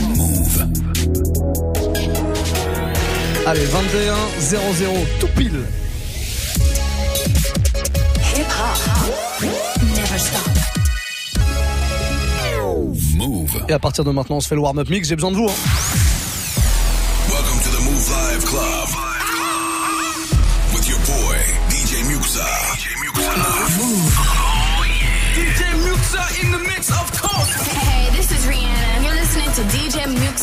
Move. Allez, 21 00 tout pile. Hip hop. Never stop. Move. Et à partir de maintenant, on se fait le warm-up mix. J'ai besoin de vous. Hein.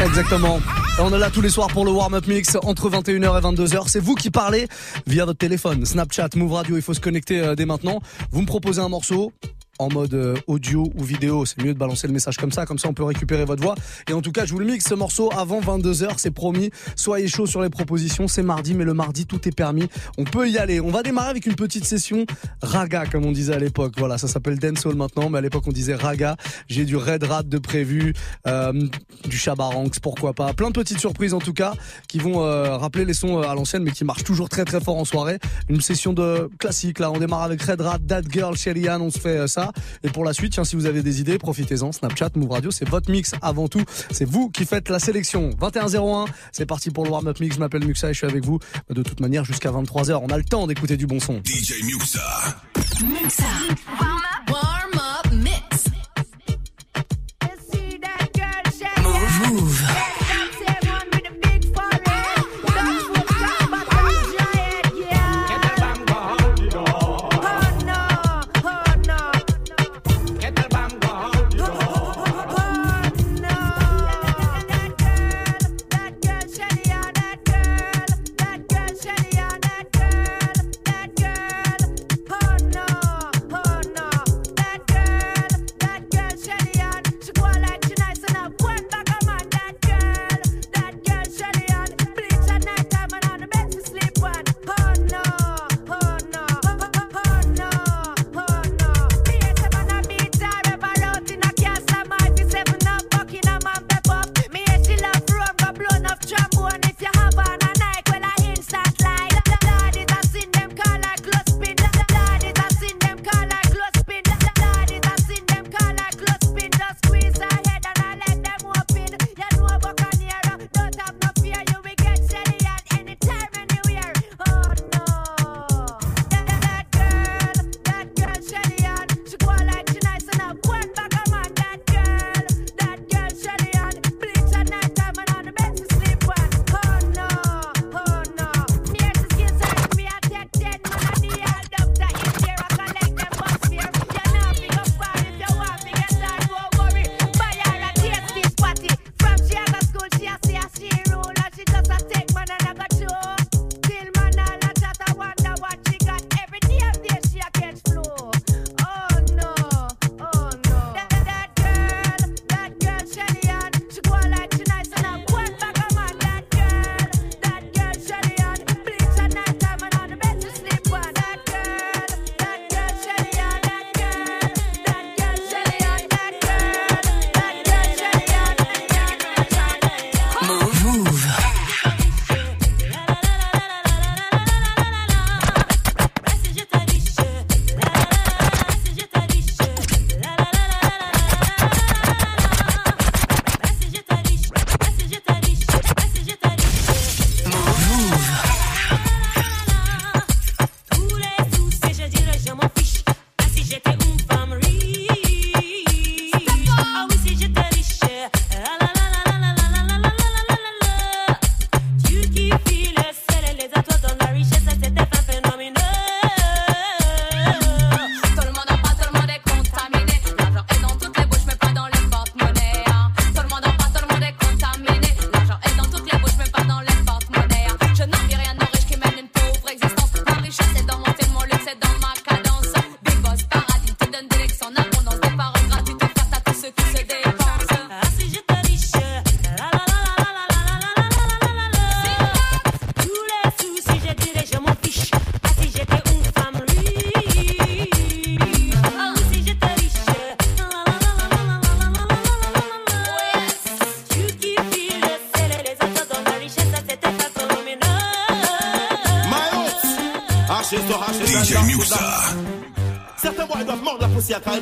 Exactement. On est là tous les soirs pour le warm-up mix entre 21h et 22h. C'est vous qui parlez via votre téléphone, Snapchat, Move Radio. Il faut se connecter euh, dès maintenant. Vous me proposez un morceau en mode euh, audio ou vidéo, c'est mieux de balancer le message comme ça, comme ça on peut récupérer votre voix. Et en tout cas, je vous le mixe ce morceau avant 22h, c'est promis. Soyez chaud sur les propositions, c'est mardi, mais le mardi tout est permis. On peut y aller. On va démarrer avec une petite session raga, comme on disait à l'époque. Voilà, ça s'appelle dancehall maintenant, mais à l'époque on disait raga. J'ai du red rat de prévu, euh, du chabaranx, pourquoi pas. Plein de petites surprises en tout cas qui vont euh, rappeler les sons à l'ancienne, mais qui marchent toujours très très fort en soirée. Une session de classique là. On démarre avec Red Rat, That Girl, Shelly on se fait euh, ça. Et pour la suite, tiens, si vous avez des idées, profitez-en. Snapchat, Move Radio, c'est votre mix avant tout. C'est vous qui faites la sélection. 21-01, c'est parti pour le warm-up mix. Je m'appelle Muxa et je suis avec vous de toute manière jusqu'à 23h. On a le temps d'écouter du bon son. DJ Muxa. Muxa.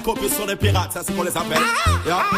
copieux sont des pirates, ça c'est qu'on les appelle. Ah, ah,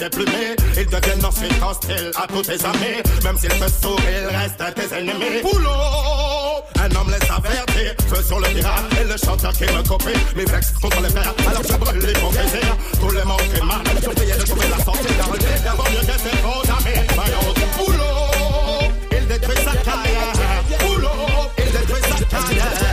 déplumé. Ils deviennent ensuite hostiles à tous tes amis. Même s'ils te sourient, ils restent tes ennemis. Boulot! Un homme laisse avertir, feu sur le pirate et le chanteur qui me copie. Mes vex contre les frères, alors je brûle l'hypocrisie. Tous les manques et mal, j'essayais de trouver la sortie car le nez mieux que ses faux amis. Voyons, boulot, il détruit sa carrière. Boulot, il détruit sa carrière.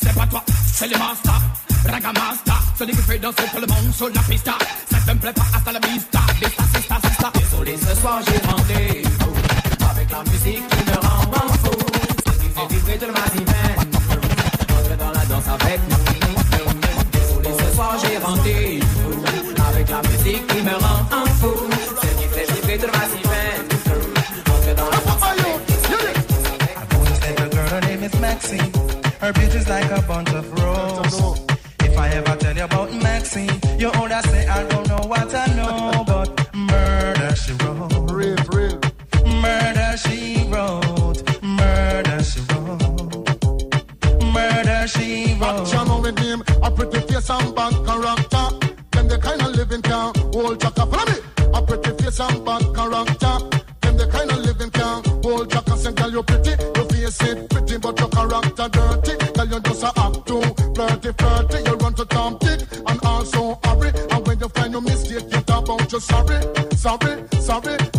C'est pas toi, c'est les masters. Ragamasta, celui qui fait danser tout le monde sur la pista. Ça te plaît pas, hasta la vista. Vista, c'est c'est. Désolé, ce soir j'ai rendez-vous. Avec la musique qui me rend en fou. Ce qui fait vibrer de ma. Entre dans la danse avec nous. Désolé, ce soir j'ai rendez-vous. Avec la musique qui me rend en fou. Ce qui fait vibrer de ma. Entre dans la danse avec nous. Take a girl, her name is Maxine. Her beauty's like a bunch of roses. If I ever tell you about Maxine, you older say I don't know what I know, but murder she wrote. Real, real. Murder she wrote. Murder she wrote. Murder she wrote. Action only him? a pretty face and bad character. Them the kind of living can hold chaka. Follow me. A pretty face and bad character. Them the kind of living can hold chaka. Send girl you're pretty, your face it pretty, but your character dirty. 30, you run to Tom Dick, and also hurry. And when you find your mistake, you talk about your sorry, sorry, sorry.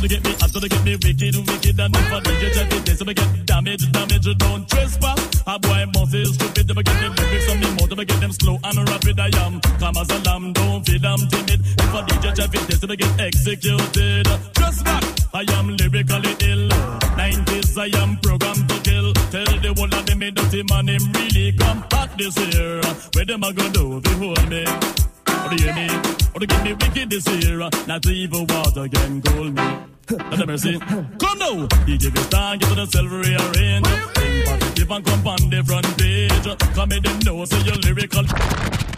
gonna get me, I'm gonna get me wicked, wicked, and if I did you just this, I'ma get damage, damage, don't trespass. A boy must is stupid, never get them lyrics on me, more never get them slow and rapid. I am calm as a lamb, don't feel I'm timid. If I DJ you just this, I'm get executed. Trust back, I am lyrically ill. 90s, I am programmed to kill. Tell the world that they made dirty man, him really come back this year. Where them I gonna do, behold me. Oh, you hear me? Oh, they give me wicked this year. Not evil water can cool me. Not a mercy. Come now. He give his time, give it a silvery arrange. Give and come on the front page. Come in the nose, so your lyrical.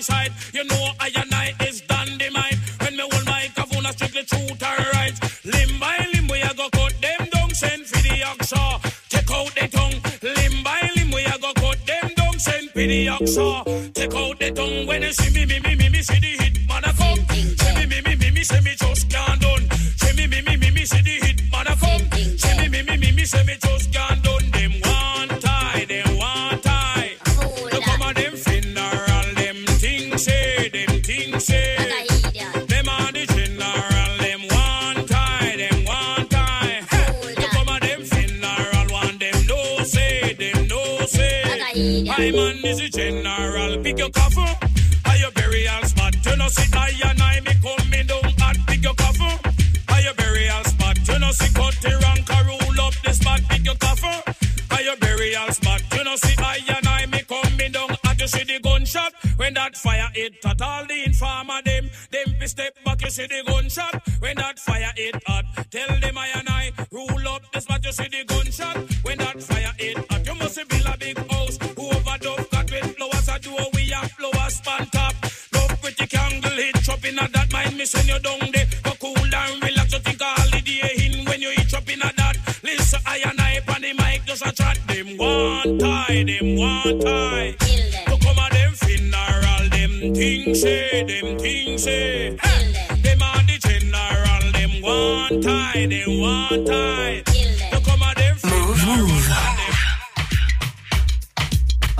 my side. You know I and I is dynamite. When me hold my microphone, I strictly truth and right. Limb by limb, we a go cut them down. Send for the oxa. Take out the tongue. Limb by limb, we a go cut them down. Send for the oxa.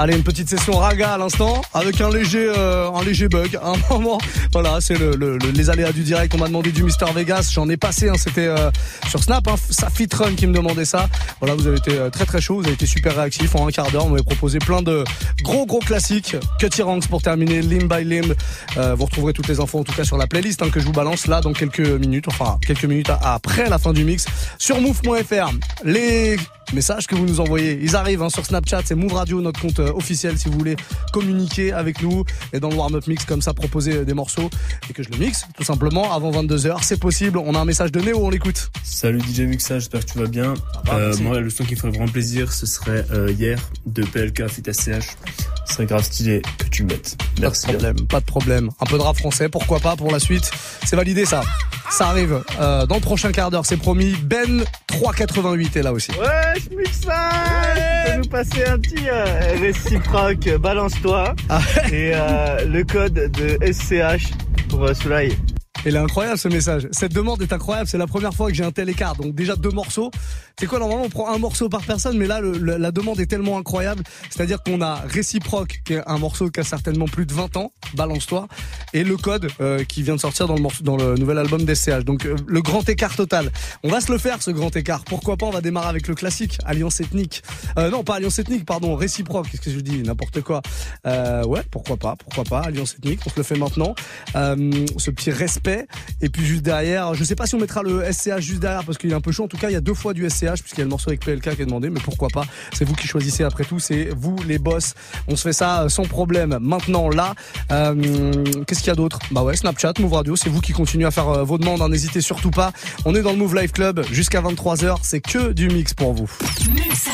Allez, une petite session raga à l'instant avec un léger, euh, un léger bug. Un moment, voilà, c'est le, le- le- les aléas du direct. On m'a demandé du Mister Vegas. J'en ai passé. Hein, C'était euh, sur Snap, hein, Safit Run qui me demandait ça. Voilà, vous avez été euh, très très chaud. Vous avez été super réactif. En un quart d'heure, on m'avait proposé plein de gros gros classiques. Cutty Ranks pour terminer, Limb by Limb. Euh, vous retrouverez toutes les infos en tout cas sur la playlist hein, que je vous balance là dans quelques minutes. Enfin, quelques minutes après la fin du mix sur move.fr. Les messages que vous nous envoyez, ils arrivent hein, sur Snapchat, c'est Move Radio, notre compte euh, officiel si vous voulez communiquer avec nous et dans le warm-up mix comme ça proposer euh, des morceaux et que je le mixe tout simplement avant 22h, c'est possible. On a un message de Néo, on l'écoute. Salut DJ Muxa, j'espère que tu vas bien. va, Euh, merci. moi, le son qui me ferait vraiment plaisir, ce serait euh, hier de PLK Fit SCH. Ce serait grave stylé que tu mettes. Merci. Pas de problème, pas de problème. Un peu de rap français, pourquoi pas pour la suite. C'est validé ça. Ça arrive euh, dans le prochain quart d'heure, c'est promis. Ben 388 est là aussi. Ouais, ça Tu peux nous passer un petit euh, réciproque, balance-toi. Ah Et euh, le code de SCH pour euh. Il est incroyable ce message. Cette demande est incroyable. C'est la première fois que j'ai un tel écart. Donc déjà deux morceaux. C'est quoi normalement on prend un morceau par personne, mais là le- le- la demande est tellement incroyable. C'est-à-dire qu'on a réciproque qui est un morceau qui a certainement plus de 20 ans. Balance-toi. Et le code euh, qui vient de sortir dans le morceau, dans le nouvel album d'SCH. Donc euh, le grand écart total. On va se le faire ce grand écart. Pourquoi pas On va démarrer avec le classique Alliance ethnique. Euh, non pas Alliance ethnique, pardon réciproque. Qu'est-ce que je dis N'importe quoi. Euh, ouais, pourquoi pas Pourquoi pas Alliance ethnique. On se le fait maintenant. Euh, ce petit respect. Et puis juste derrière, je sais pas si on mettra le SCH juste derrière parce qu'il est un peu chaud. En tout cas, il y a deux fois du SCH puisqu'il y a le morceau avec PLK qui est demandé. Mais pourquoi pas C'est vous qui choisissez après tout. C'est vous les boss. On se fait ça euh, sans problème. Maintenant là, euh, qu'est-ce qu'il y a d'autre? Bah ouais, Snapchat, Move Radio. C'est vous qui continuez à faire euh, vos demandes. hein, N'hésitez surtout pas. On est dans le Move Live Club jusqu'à 23 h C'est que du mix pour vous. Muxa.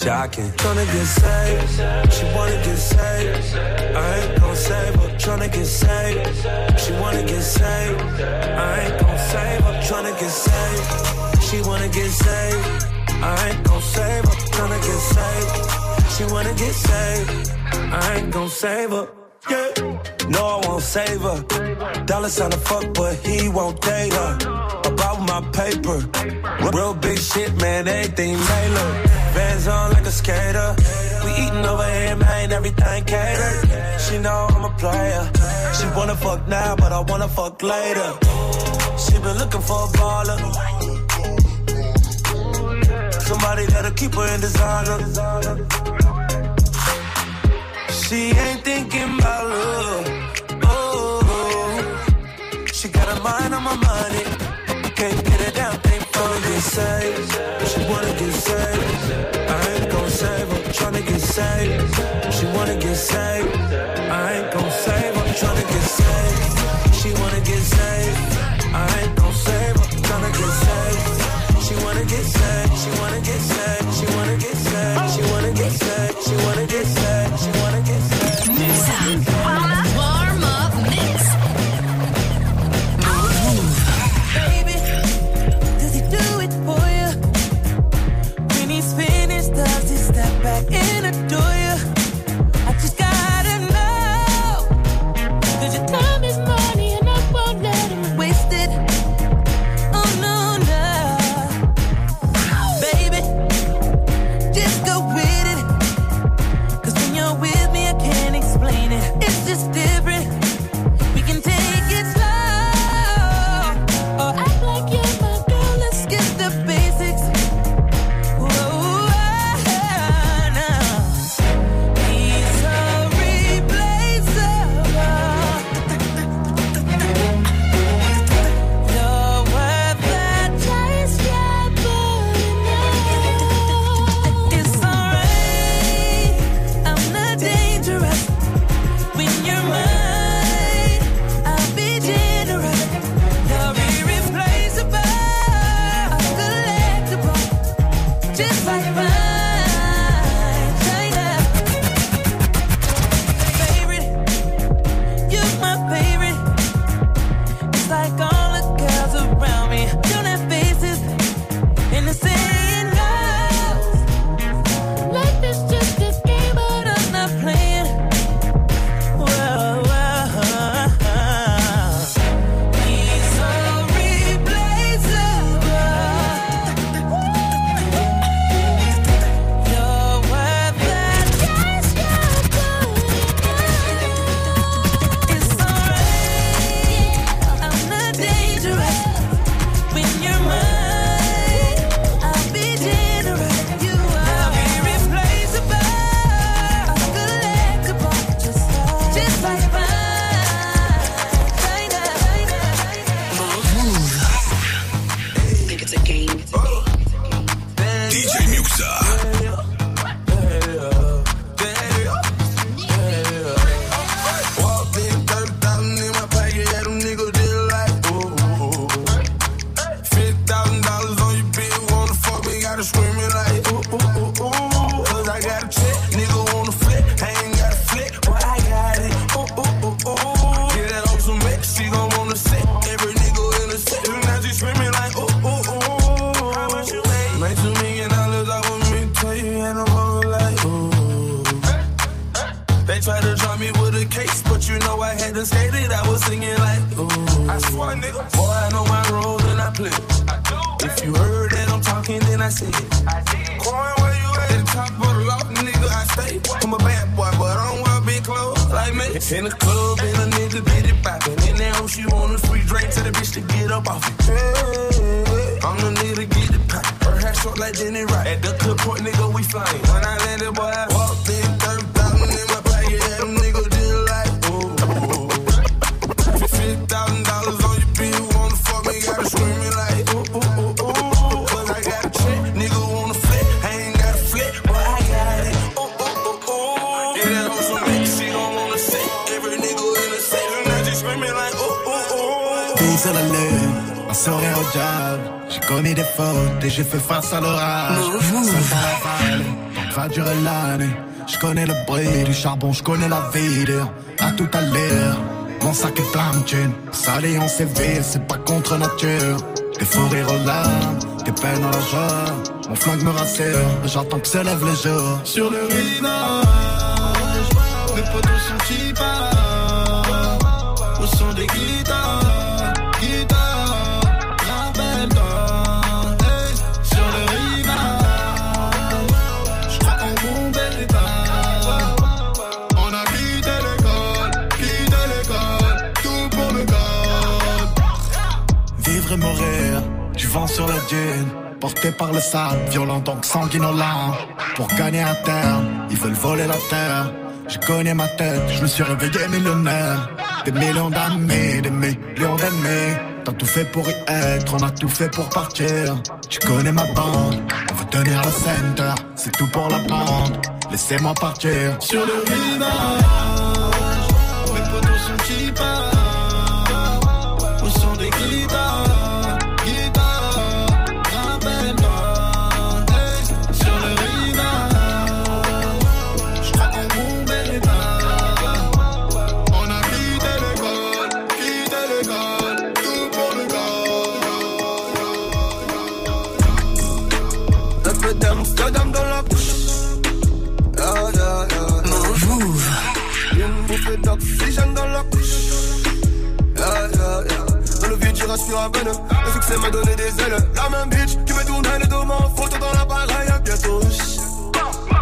Jocking. Tryna get saved, she wanna get saved. I ain't gon' save her. Tryna get saved, she wanna get saved. I ain't gon' save her. Tryna get saved, she wanna get saved. I ain't gon' save her. Tryna get saved, she wanna get saved. I ain't gon' save her. Yeah. No, I won't save her. Dollar sign a fuck, but fuck now, but I wanna fuck later. She been looking for a baller. Somebody that'll keep her in designer. She ain't thinking about love. Oh, she got a mind on my money. Can't get it down, ain't fun to get saved. She wanna get saved. I ain't gon' save her. Tryna get saved. She wanna get saved. screaming like ooh ooh ooh. Tout seul un sourire au diable. J'ai commis des fautes et j'ai fait face à l'orage. Mmh. Ça sera la va durer l'année. J'connais le bruit du charbon, j'connais la vidéo. À tout à l'heure, mon sac est plein de thunes. Salé en CV, c'est pas contre nature. Des faux rires aux larmes, des peines à la joie. Mon flingue me rassure, j'attends que se lève le jour. Sur le rivage, mes potos sont qui. Guitar, guitar, la belle donne. Sur le rival, je crois qu'on bombe et l'état. On a quitté l'école, quitté l'école, tout pour le gâte. Vivre et mourir, du vent sur la dune. Porté par le sable, violent donc sanguinolent. Pour gagner un terme, ils veulent voler la terre. J'ai cogné ma tête, je me suis réveillé millionnaire. Des millions d'amis, des millions d'ennemis. T'as tout fait pour y être, on a tout fait pour partir. Tu connais ma bande, on veut tenir le center. C'est tout pour la bande, laissez-moi partir. Sur le rivage, mes potos sont qui. Au son des guitares, le à succès m'a donné des ailes. La même bitch qui me photo dans l'appareil à bientôt.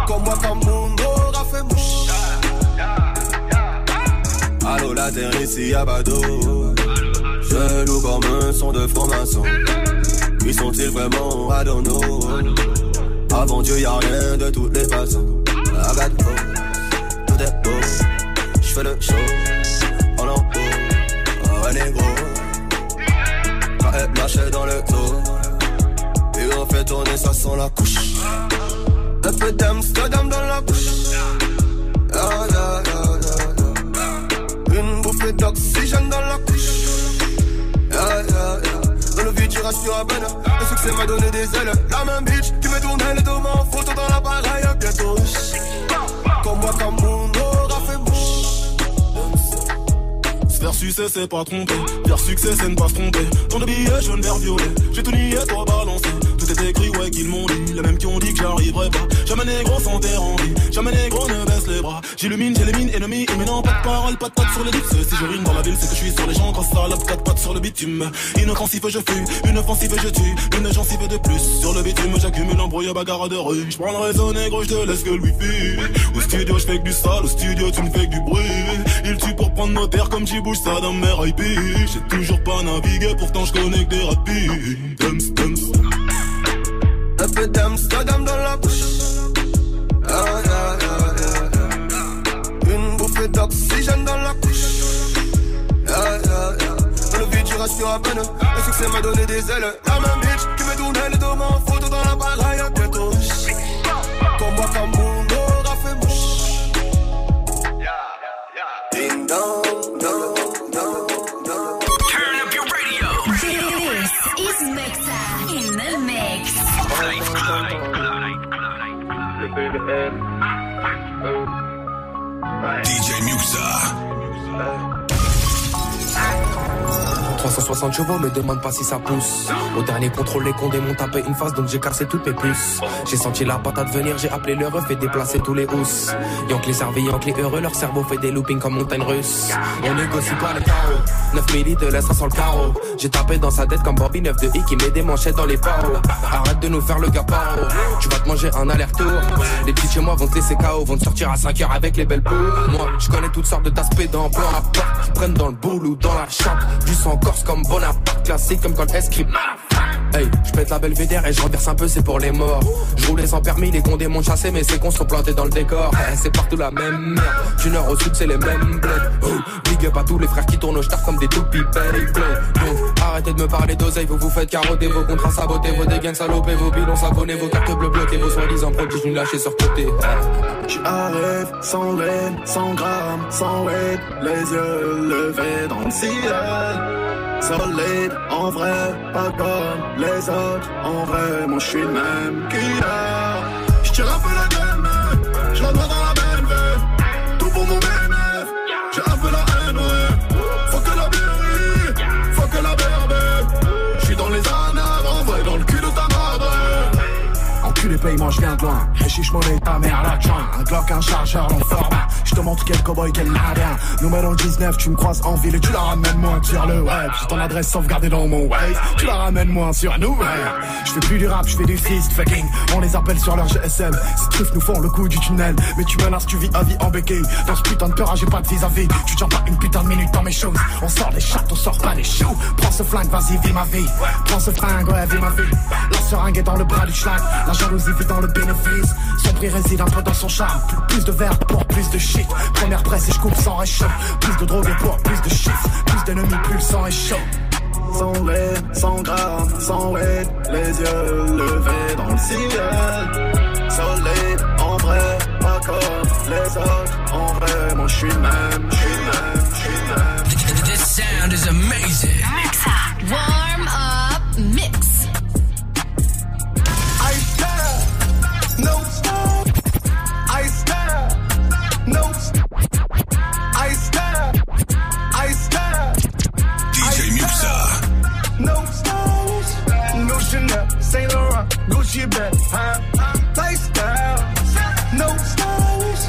Comme moi, comme mon aura fait mouche. Allô, la terre ici à Bado. Je loue comme un son de franc-maçon. Qui sont-ils vraiment? Know. Avant Dieu, y'a rien de toutes les façons. Got beau, tout est beau. J'fais le show, le dos, et on fait tourner, ça sent la couche. Un peu d'Amsterdam dans la bouche. Ah, yeah, yeah, yeah. Une bouffée d'oxygène dans la couche. Yeah. Dans le vide, je rassure à peine. Le succès m'a donné des ailes. La même bitch qui me tournait les deux mains en photo dans l'appareil bientôt. Comme moi, comme mon Faire succès, c'est pas tromper. Faire succès, c'est ne pas se tromper. Ton de billet jaune, vert, violet. J'ai tout nié, toi balancé. Tout est écrit, ouais, qu'ils m'ont dit. Les mêmes qui ont dit que j'arriverai pas. Jamais négro sans terre en vie. Jamais négro ne baisse les bras. J'illumine, j'élimine, ennemi. Et maintenant, pas de parole, pas de pattes sur les lips. Si je rime dans la ville, c'est que je suis sur les gens. Grosse salope, quatre pattes sur le bitume. Inoffensif, je fuis. Une offensive, je tue. Une gencive de plus. Sur le bitume, j'accumule embrouille, bagarre de rue. J'prends le réseau négro, je te laisse que le wifi. Au studio, je fais que du sale. Au studio, tu me fais que du bruit. Il tue pour prendre nos terres comme j'y bouge ça dans mes IP. J'ai toujours pas navigué, pourtant je des rapides. Dums, dums. Un peu dans la Le je rassure à peine. Le succès m'a donné des ailes. La même bitch qui me tournait deux mains en photo dans l'appareil à bientôt. Comme moi, comme mon aura fait mouche. Ding dong, dong, dong, dong. Turn up your radio. This is Mixa in the mix. DJ Muxa. 360 chevaux, me demande pas si ça pousse. Au dernier contrôle, les condés m'ont tapé une face, donc j'ai cassé toutes mes puces. J'ai senti la patate venir, j'ai appelé le ref et déplacé tous les housses. Yankee servi, Yankee heureux, leur cerveau fait des loopings comme montagne russe. On négocie pas les carreaux. 9 milli de laisse sans le carreau. J'ai tapé dans sa tête comme Bobby 9 de I qui met des manchettes dans les barreaux. Arrête de nous faire le gaparo. Tu vas te manger un aller-retour. Les petits chez moi vont te laisser KO, vont te sortir à 5 heures avec les belles peaux. Moi, je connais toutes sortes d'aspects dans plan à part qui prennent dans le boule ou dans la chape. Du sang corse comme Bonaparte, classique comme quand l'escrime. Hey, je pète la belvédère et je renverse un peu, c'est pour les morts. Je roulais sans permis, les condés m'ont chassé, mais ces cons sont plantés dans le décor. Eh, c'est partout la même merde. Du nord au sud, c'est les mêmes bleds. Oh, big up à tous les frères qui tournent au star comme des toupies Beyblade. Donc, arrêtez de me parler d'oseille, vous vous faites carotter vos contrats sabotés, vos dégains salopés, vos bilans savonnés, vos cartes bleues bloquées, vos soi-disant prodiges nous lâchés sur côté. J'arrive sans laine, sans gramme, sans weight, les yeux levés dans le ciel. Solide, en vrai, pas comme les autres. En vrai, moi je suis le même killer. J'tire un peu la moi je viens de loin. Chiche monnaie, ta mère la joint. Un Glock, un chargeur, en format. Je te montre quel cowboy, quel nardien. Numéro 19, tu me croises en ville et tu la ramènes moins sur le web. J'ai ton adresse sauvegardée dans mon wave. Tu la ramènes moins sur nous. Je fais plus du rap, je fais du fist fucking. On les appelle sur leur GSM. Ces trucs nous font le coup du tunnel. Mais tu menaces, tu vis à vie en béquille. Dans ce putain de peur, j'ai pas de vis-à-vis. Tu tiens pas une putain de minute dans mes choses. On sort des chattes, on sort pas des choux. Prends ce flingue, vas-y, vis ma vie. Prends ce flingue, ouais, vis ma vie. La seringue est dans le bras du schlag. La jalousie dans le bénéfice. Son prix réside un peu dans son charme. Plus de verre pour plus de shit. Première presse et je coupe sans réchaud. Plus de drogue pour plus de shit. Plus d'ennemis, plus le sang est chaud. Sans lait, sans gras, sans weight, les yeux levés dans le ciel. Soleil, en vrai, pas comme les autres. En vrai, moi je suis même, je suis même, je suis même. This sound is amazing. Warm up mix. Gucci bag, huh? Lifestyle, no stylish,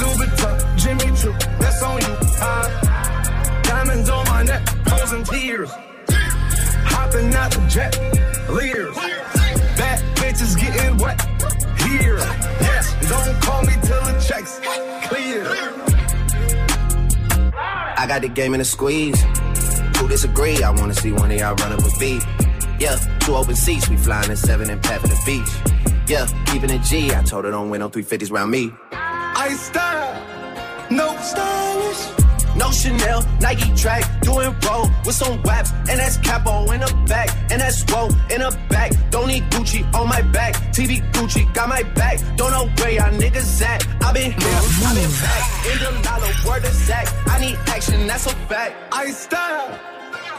Louis Vuitton, Jimmy Choo, that's on you? Diamonds on my neck, frozen tears. Hopping out the jet, leers. Bad bitches getting wet here. Yes, don't call me till the checks clear. I got the game in a squeeze. Who disagree? I wanna see one of y'all run up a beat. Yeah, two open seats, we flying in seven and pat the beach. Yeah, keeping it G. I told her don't win no 350s round me. I style, no stylish. No Chanel, Nike track, doing roll with some waps, and that's capo in the back, and that's roll in the back. Don't need Gucci on my back, TV Gucci got my back. Don't know where y'all niggas at. I been here, I been back. In the dollar, word of Zach. I need action, that's a fact. I style,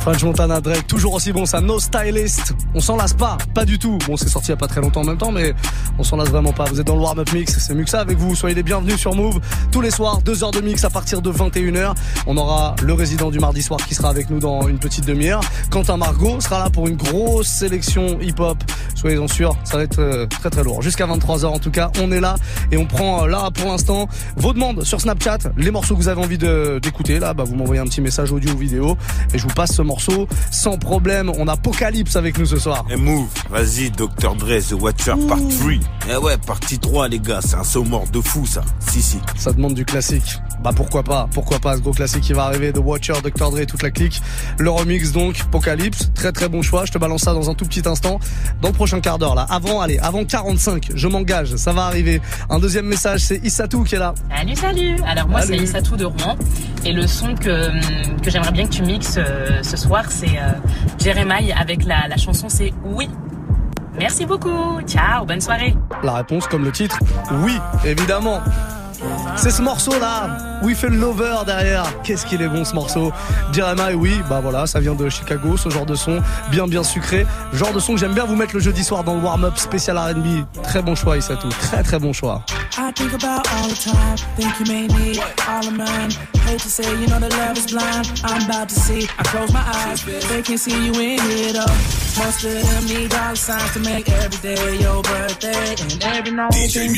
French Montana Drake, toujours aussi bon ça, No Stylist. On s'en lasse pas, pas du tout. Bon, c'est sorti il y a pas très longtemps en même temps, mais on s'en lasse vraiment pas. Vous êtes dans le warm-up mix, c'est Muxa avec vous. Soyez les bienvenus sur Move. Tous les soirs, deux heures de mix à partir de 21h. On aura le résident du mardi soir qui sera avec nous dans une petite demi-heure. Quentin Margot sera là pour une grosse sélection hip-hop. Soyez-en sûrs, ça va être euh, très très lourd. Jusqu'à 23h en tout cas, on est là et on prend euh, là pour l'instant vos demandes sur Snapchat, les morceaux que vous avez envie d'écouter. Là, bah, vous m'envoyez un petit message audio ou vidéo et je vous passe ce morceau sans problème. On a Apocalypse avec nous ce soir. Et move, vas-y, Dr. Dre, The Watcher Part 3. Eh ouais, partie 3, les gars, c'est un saut mort de fou, ça. Si, si. Ça demande du classique. Bah pourquoi pas, pourquoi pas? Ce gros classique qui va arriver, The Watcher, Dr. Dre, toute la clique. Le remix donc, Apocalypse, très très bon choix. Je te balance ça dans un tout petit instant, dans le prochain quart d'heure là. Avant, allez, avant 45, je m'engage, ça va arriver. Un deuxième message, c'est Issatou qui est là. Salut, salut Alors moi, c'est. Issatou de Rouen. Et le son que, que j'aimerais bien que tu mixes euh, ce soir, c'est euh, Jeremiah avec la chanson, c'est Oui. Merci beaucoup. Ciao, bonne soirée. La réponse, comme le titre, oui, évidemment. C'est ce morceau là, We Feel Lover derrière. Qu'est-ce qu'il est bon ce morceau. Jeremiah, oui, bah voilà, ça vient de Chicago, ce genre de son, bien bien sucré. Genre de son que j'aime bien vous mettre le jeudi soir dans le warm-up spécial R&B. Très bon choix, Issatou. Très très bon choix. I think about all the time, think you may need all of mine. Hate to say, you know that love is blind. I'm about to see. I close my eyes, they can see you in here though. Most of them need dollar signs to make every day your birthday and every night. DJ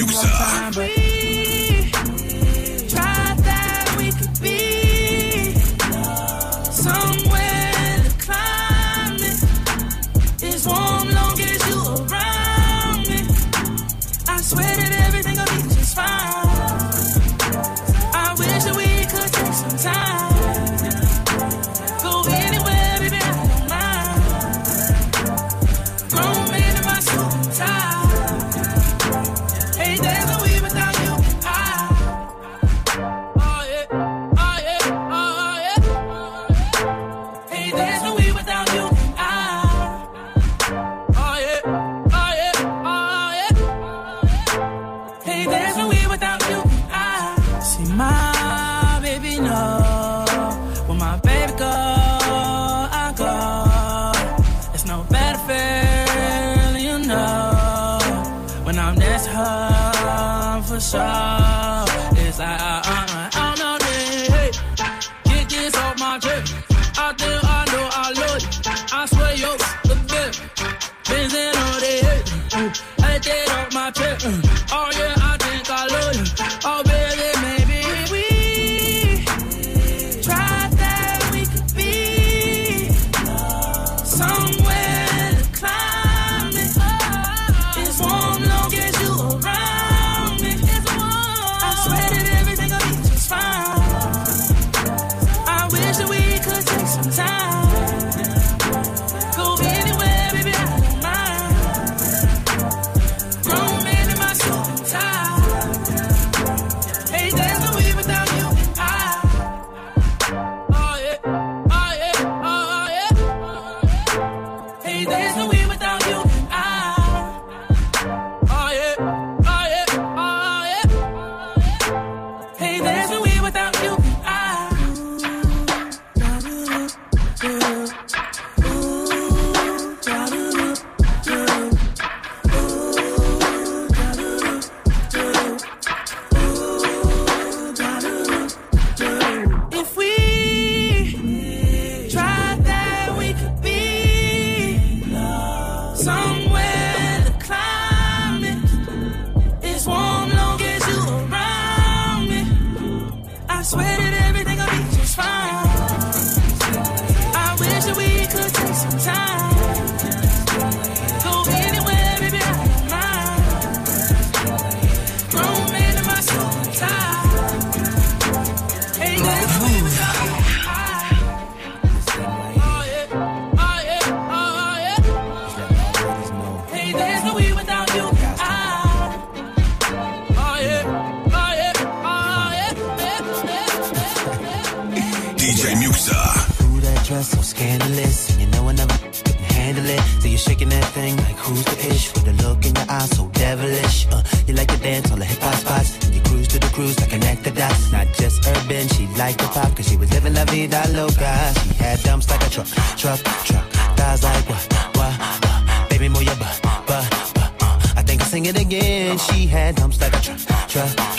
had dumps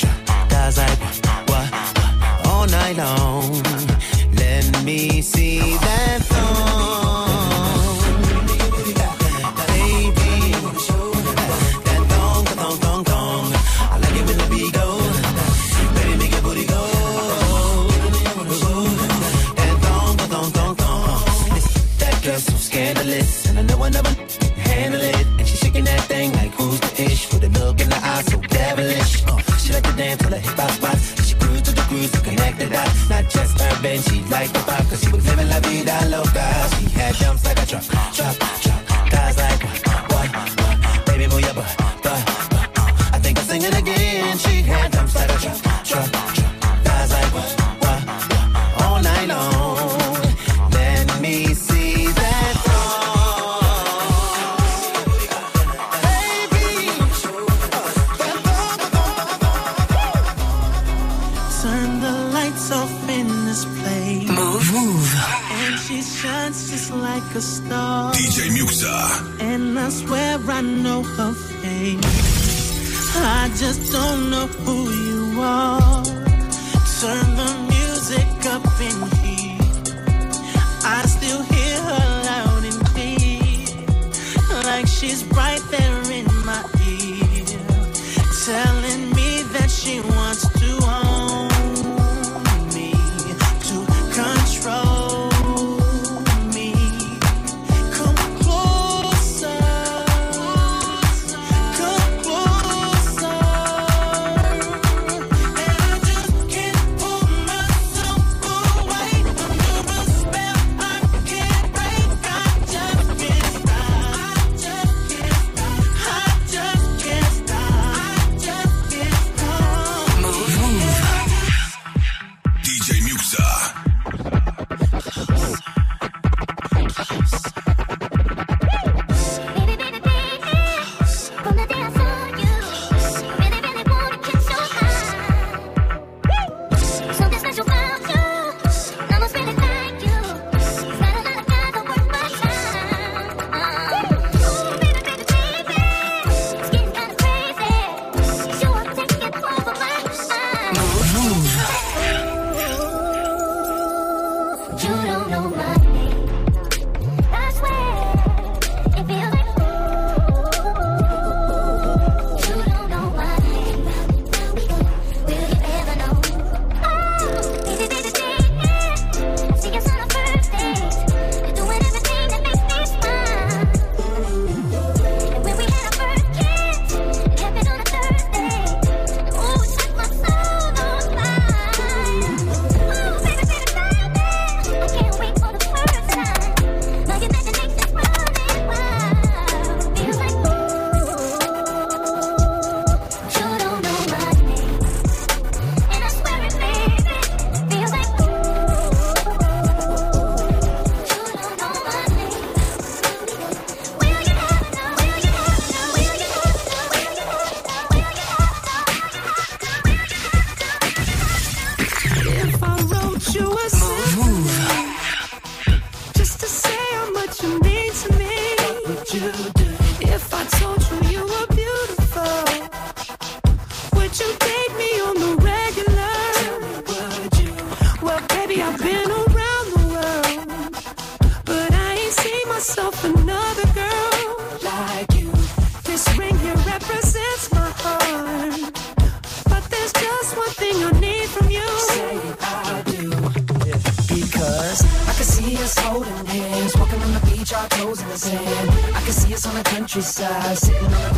us on the countryside, sitting on the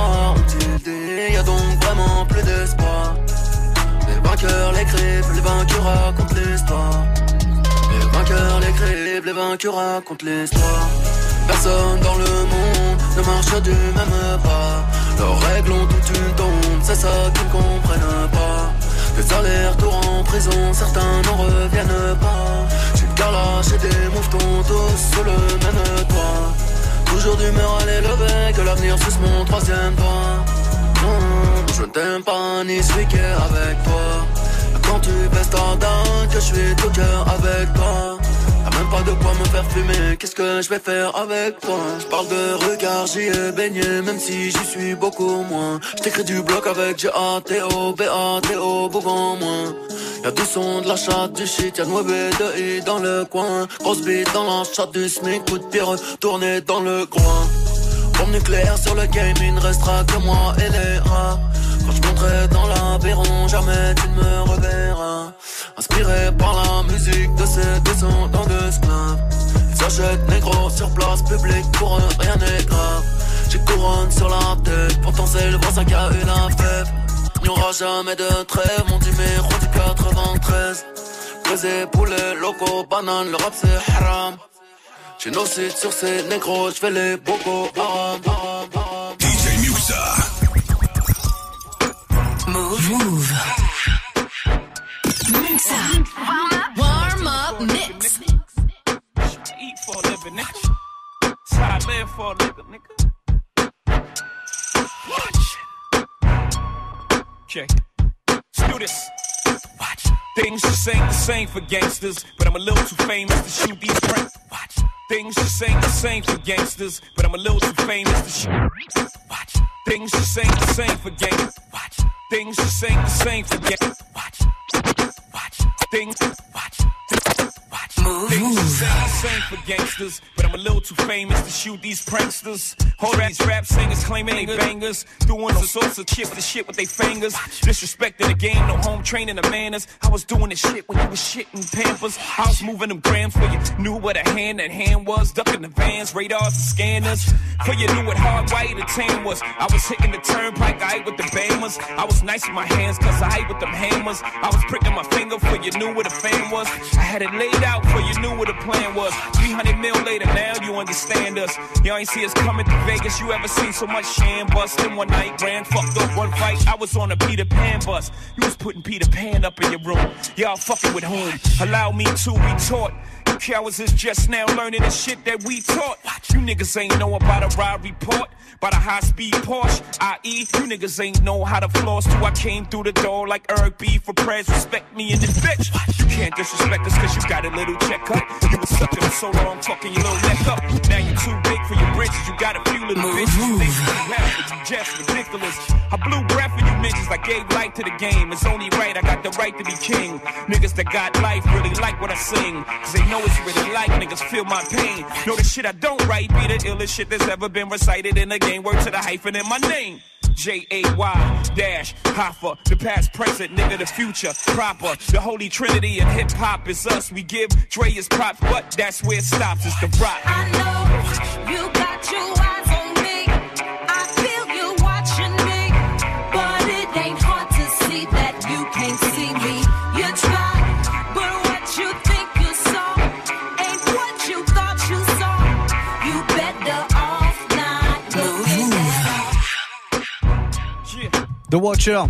Noir c'est noir, on dit y a donc vraiment plus d'espoir. Les vainqueurs l'écrivent, les vainqueurs racontent l'histoire. Les vainqueurs l'écrivent, les vainqueurs racontent l'histoire. Personne dans le monde ne marche du même pas. Leurs règles ont toute une tombe, c'est ça qu'ils ne comprennent pas. Des allers-retours en prison, certains n'en reviennent pas. J'ai carlache et des mouvements tous sous le même toit. Toujours d'humeur à l'élever, que l'avenir suce mon troisième doigt. Non, je ne t'aime pas ni celui qui est avec toi. Quand tu baisses ta dent, que je suis tout cœur avec toi. T'as même pas de quoi me faire fumer, qu'est-ce que je vais faire avec toi? Je parle de regard, j'y ai baigné, même si j'y suis beaucoup moins. Je t'écris du bloc avec G-A-T-O, B-A-T-O, beaucoup moins. Y'a du son, de la chatte, du shit, y'a de mauvais de I dans le coin. Grosse bite dans la chatte du SMIC, coup de pied retourné dans le coin. Bombe nucléaire sur le game, il ne restera que moi et les rats. Quand je monterai dans l'aviron, jamais tu ne me reverras. Inspiré par la musique de ces descendants d'esclaves. Ils s'achètent négro sur place publique, pour eux rien n'est grave. J'ai couronne sur la tête, pourtant c'est le voisin qui a eu. Il n'y aura jamais de trêve, mon numéro du 93. Pesé poulet, loco, banane, le rap c'est haram. J'ai nos sites sur ces négros, j'fais les bocaux haram. DJ Muxa. Move. Move. Muxa. Warm up mix. Eat for a living, nigga. That's how I live for a living, nigga. Okay. Let's do this. Watch. Things just ain't the same for gangsters, but I'm a little too famous to shoot these pranks. Watch. Things just ain't the same for gangsters, but I'm a little too famous to shoot. Watch. Things just ain't the same for gangsters. Watch. Things just ain't the same for gangsters. Watch. Watch. Things. Watch. The same for gangsters, but I'm a little too famous to shoot these pranksters. Hold these rap singers claiming they bangers, doing all sorts of shit the shit with they fingers. Disrespecting the game, no home training the manners. I was doing this shit when you was shitting pampers. I was moving them grams for you, knew what a hand and hand was, ducking the vans, radars and scanners. For you knew what hard white the tan was. I was hitting the turnpike, I ate with the bangers. I was nice with my hands, cause I ate with them hammers. I was pricking my finger for you knew what a fan was. I had it laid out for you knew what the plan was. 300 mil later, now you understand us. Y'all ain't see us coming to Vegas. You ever seen so much sham bust in one night? Ran, fucked up one fight. I was on a Peter Pan bus. You was putting Peter Pan up in your room. Y'all fucking with whom? Allow me to retort. Cowards is just now learning the shit that we taught. You niggas ain't know about a ride report, about a high speed Porsche, i.e. You niggas ain't know how to floss till I came through the door like Eric B for prayers. Respect me in this bitch. You can't disrespect us cause you got a little check cut. You was sucking for so long, talking your little neck up. Now you too big for your britches. You got a few little bitches. You think you have, you just ridiculous. I blew breath bitches. I gave life to the game. It's only right. I got the right to be king. Niggas that got life really like what I sing. Cause they know it's really like niggas feel my pain. Know the shit I don't write be the illest shit that's ever been recited in the game. Word to the hyphen in my name. J A Y dash Hoffa, the past, present, nigga, the future proper. The holy trinity of hip hop is us. We give Dre his props, but that's where it stops. It's the rock. I know you got your Watcher.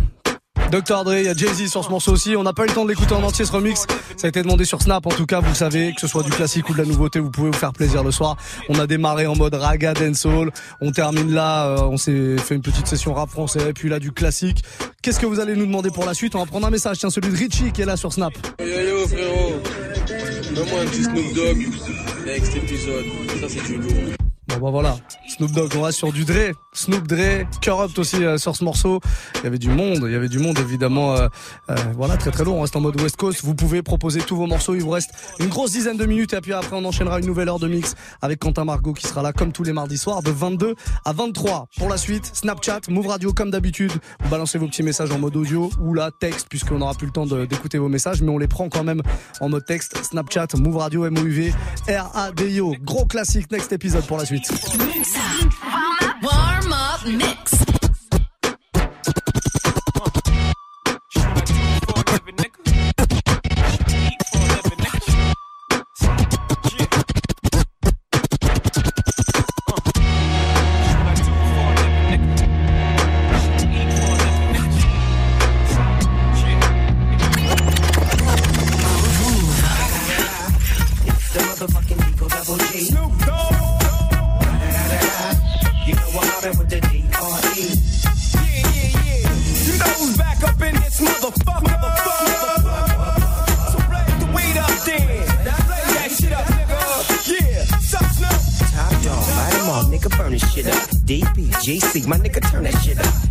Dr. Dre, il y a Jay-Z sur ce morceau aussi. On n'a pas eu le temps de l'écouter en entier ce remix. Ça a été demandé sur Snap. En tout cas, vous savez, que ce soit du classique ou de la nouveauté, vous pouvez vous faire plaisir le soir. On a démarré en mode raga dancehall. On termine là. euh, on s'est fait une petite session rap français. Puis là, du classique. Qu'est-ce que vous allez nous demander pour la suite? On va prendre un message. Tiens, celui de Richie qui est là sur Snap. Yo yo frérot, donne-moi un petit Snoop Dogg cet épisode, ça c'est du lourd. Bon bah voilà, Snoop Dogg, on reste sur du Dre, Snoop Dre, Corrupt aussi euh, sur ce morceau. Il y avait du monde, il y avait du monde évidemment. euh, euh, voilà, très très lourd. On reste en mode West Coast. Vous pouvez proposer tous vos morceaux. Il vous reste une grosse dizaine de minutes et puis après on enchaînera une nouvelle heure de mix avec Quentin Margot qui sera là comme tous les mardis soirs de 22 à 23. Pour la suite, Snapchat, Move Radio comme d'habitude. Vous balancez vos petits messages en mode audio ou là texte puisqu'on n'aura plus le temps d'écouter vos messages, mais on les prend quand même en mode texte. Snapchat, Move Radio, MOUV, R-A-D-I-O. Gros classique, next épisode pour la suite. Warm up mix. Up. My nigga, turn that shit up.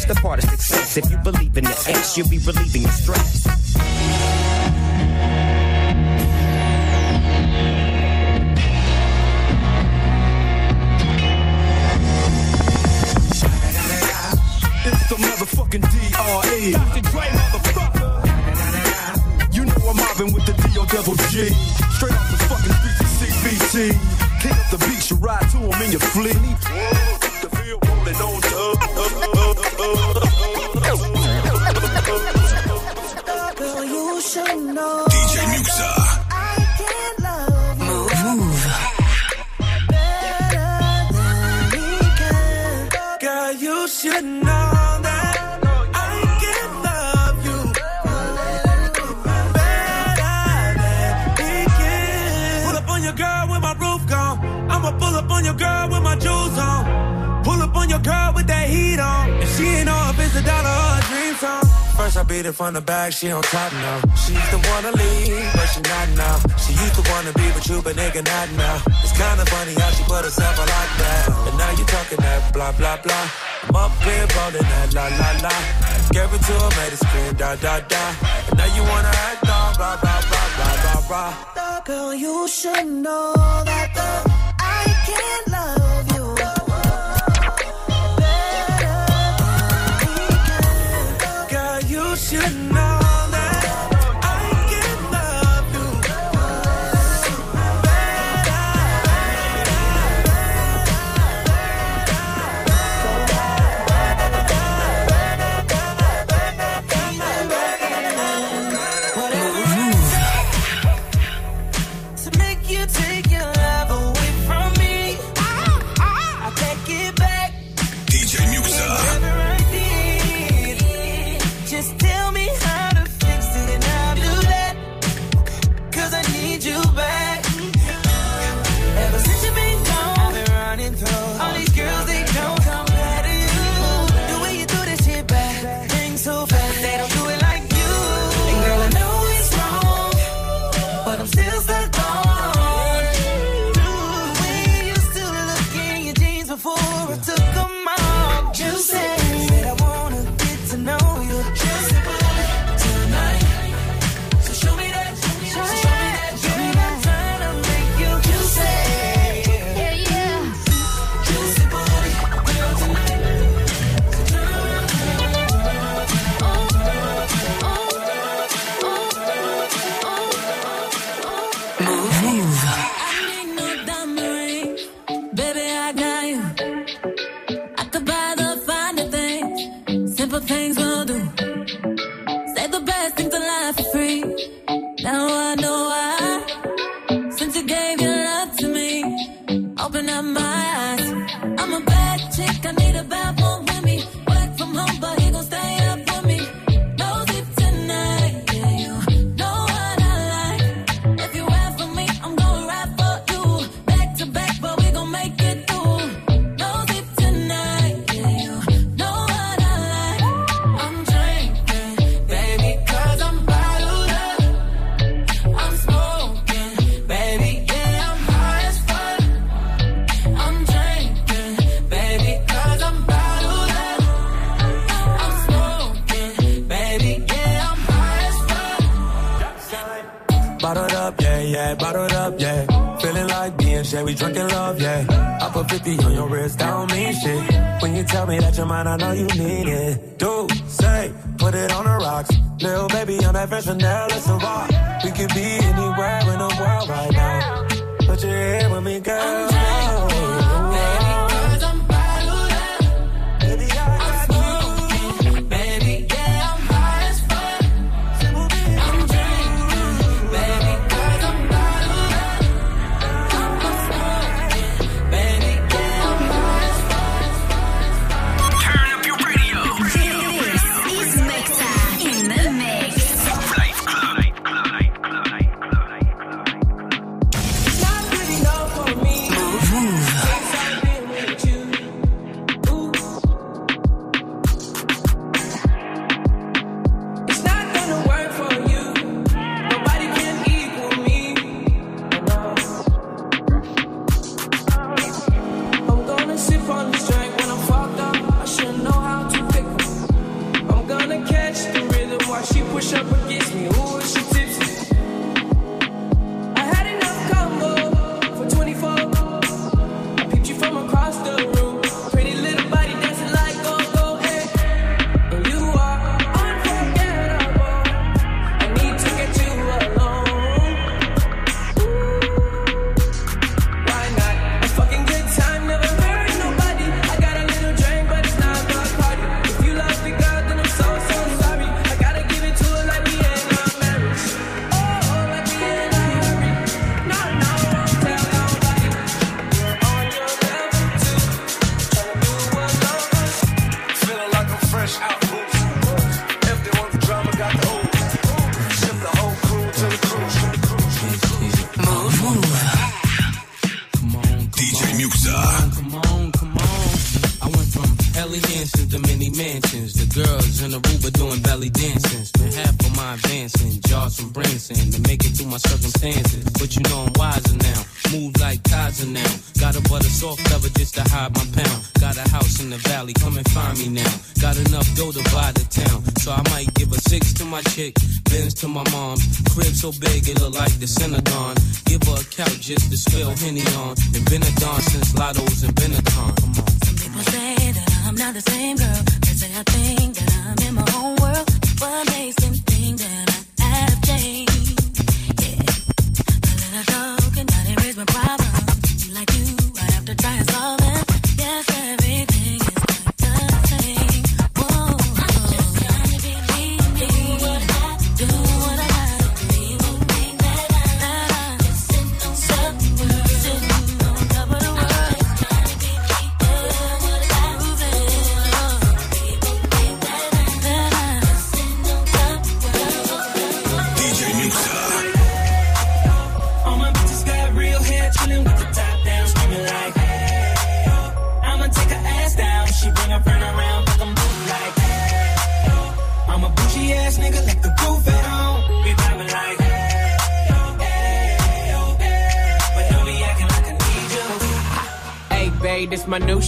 the part of success. If you believe in the X, you'll be relieving your stress. It's the motherfucking D.R.E. Dr. Dre, motherfucker. You know I'm mobbing with the D.O. Double G. Straight off the fucking streets of CBT. King up the beach, you ride to him in your fleet. The field rolling on it from the back, she on top now. She used to wanna leave, but she not now. She used to wanna be with you, but nigga not now. It's kinda funny how she put herself on lockdown. And now you talking that blah blah blah. I'm up here rolling that la la la. Gave it to her, made it scream da da da. And now you wanna act all blah blah blah blah blah blah. Girl, you should know that the, I can't love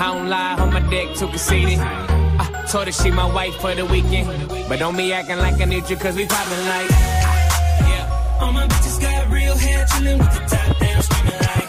I don't lie, on my dick too conceited. I told her she my wife for the weekend. But don't be acting like I need you, cause we poppin' like. All my bitches got real hair, chillin' with the top down, screaming like,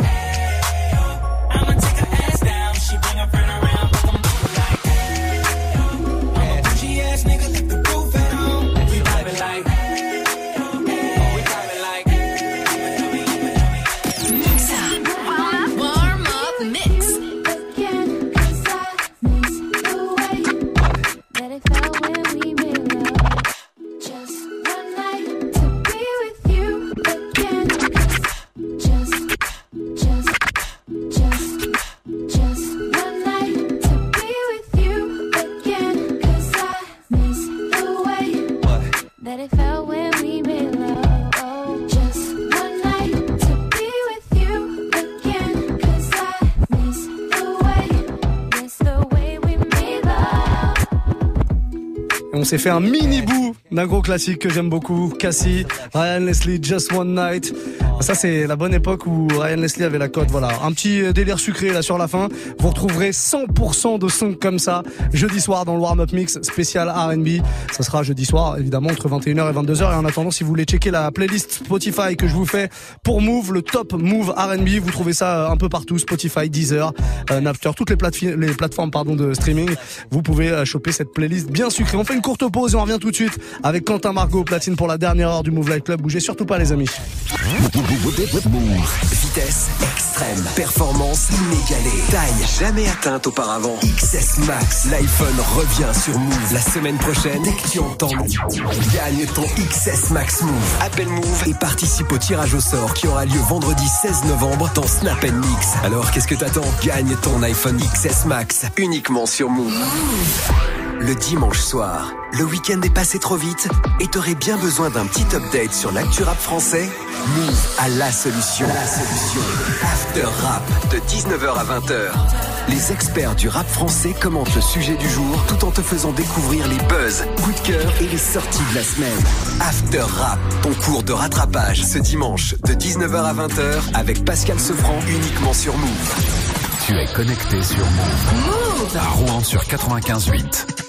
s'est fait un mini bout d'un gros classique que j'aime beaucoup, Cassie, Ryan Leslie, Just One Night. Ça c'est la bonne époque où Ryan Leslie avait la cote. Voilà, un petit euh, délire sucré là sur la fin. Vous retrouverez 100% de sons comme ça jeudi soir dans le Warm Up Mix spécial R&B. Ça sera jeudi soir évidemment entre 21h et 22h. Et en attendant, si vous voulez checker la playlist Spotify que je vous fais pour Move, le top Move R&B, vous trouvez ça euh, un peu partout, Spotify, Deezer, euh, Napster, toutes les, les plateformes pardon de streaming. Vous pouvez choper cette playlist bien sucrée. On fait une courte pause et on revient tout de suite avec Quentin Margot platine pour la dernière heure du Move Life Club. Bougez surtout pas les amis. Vitesse extrême, performance inégalée, taille jamais atteinte auparavant. XS Max, l'iPhone revient sur Move la semaine prochaine. Dès que tu entends gagne ton XS Max Move. Appelle Move et participe au tirage au sort qui aura lieu vendredi 16 novembre dans Snap Mix. Alors qu'est-ce que t'attends? Gagne ton iPhone XS Max uniquement sur Move. Le dimanche soir, le week-end est passé trop vite et t'aurais bien besoin d'un petit update sur l'actu rap français? Move a la solution. La solution. After Rap de 19h à 20h. Les experts du rap français commentent le sujet du jour tout en te faisant découvrir les buzz, coups de cœur et les sorties de la semaine. After Rap, ton cours de rattrapage ce dimanche de 19h à 20h avec Pascal Sefranc uniquement sur Move. Tu es connecté sur Move. Move. À Rouen sur 95.8.